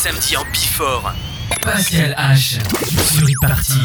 samedis en Bifort. Pascal H. sur e-party.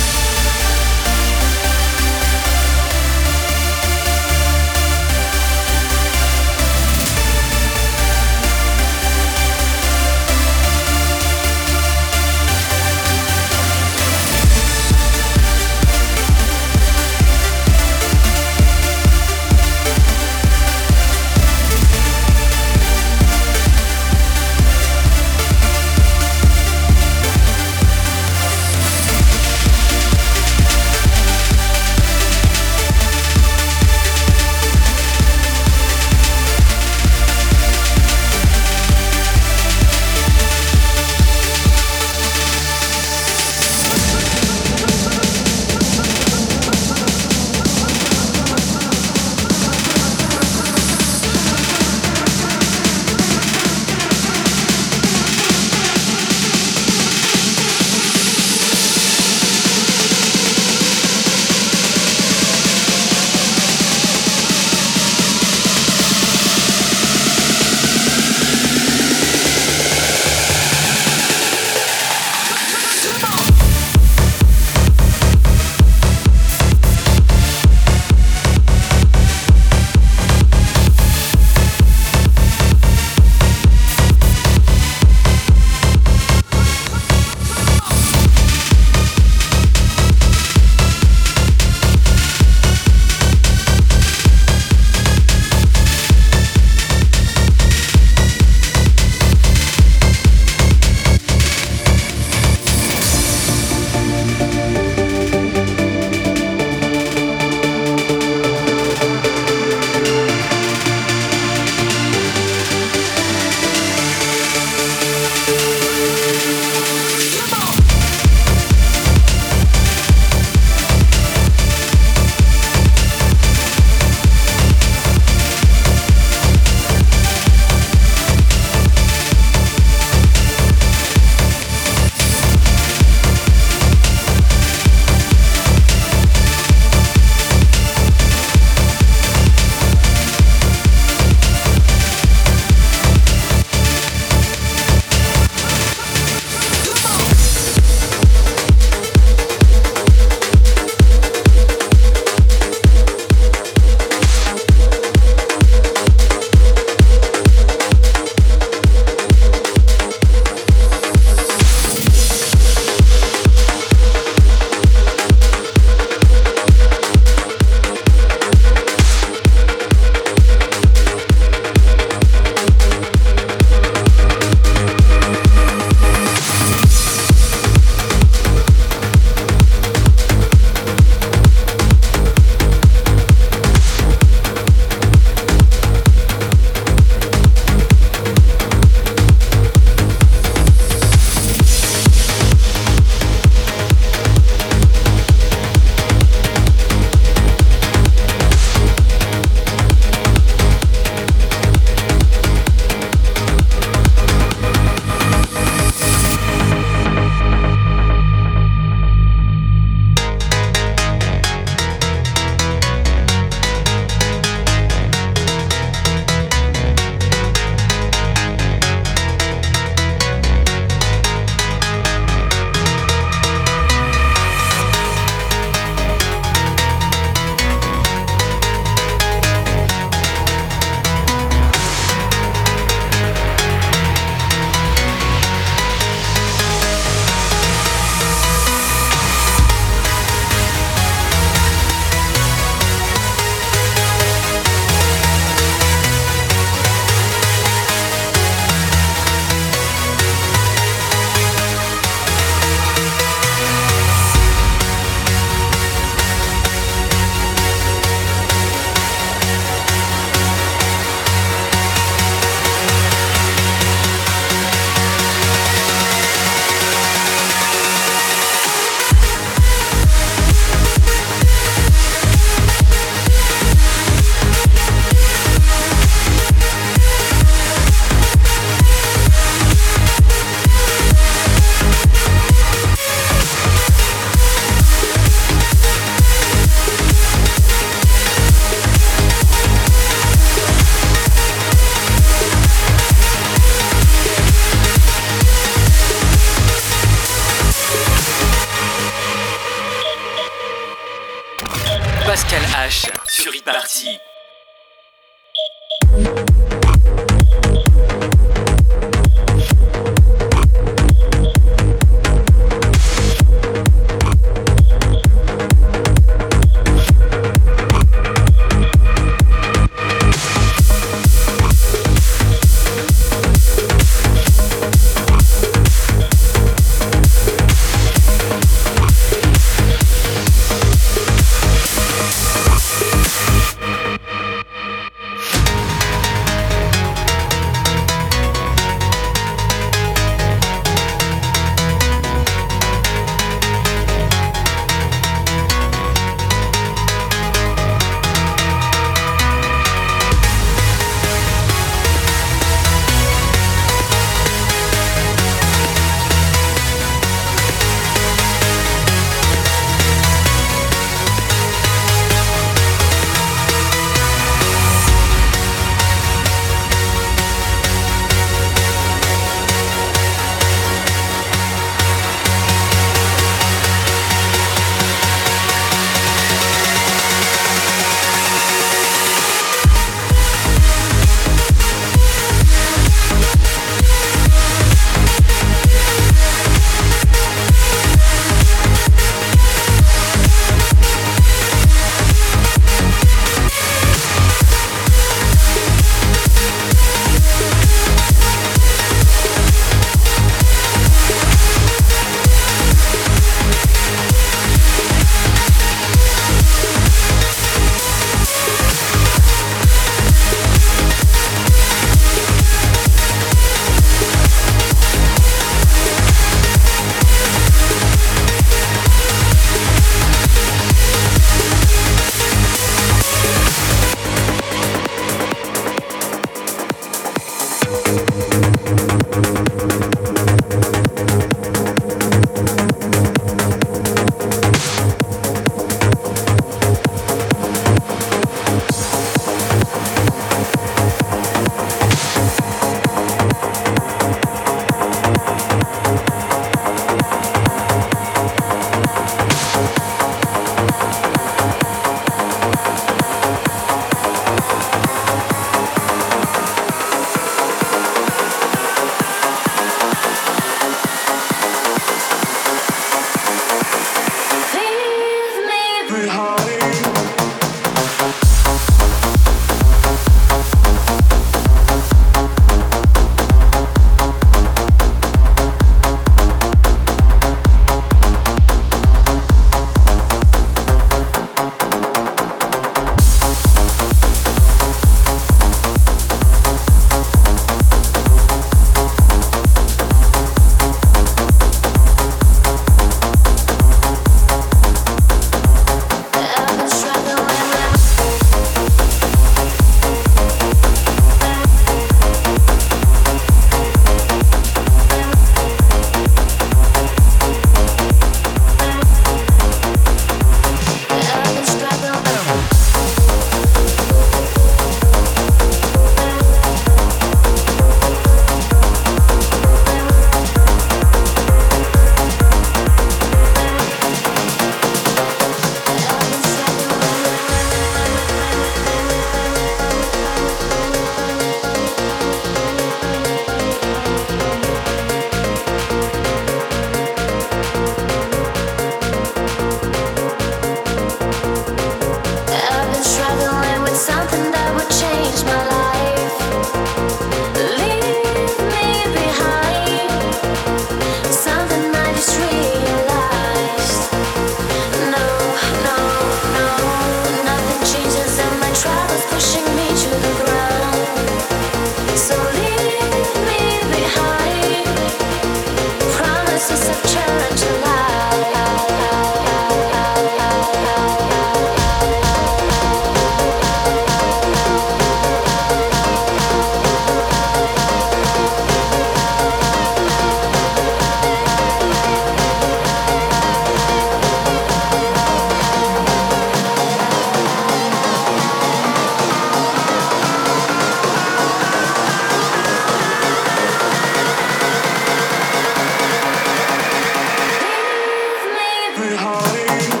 every heart.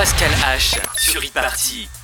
Pascal H sur e-party.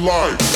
life.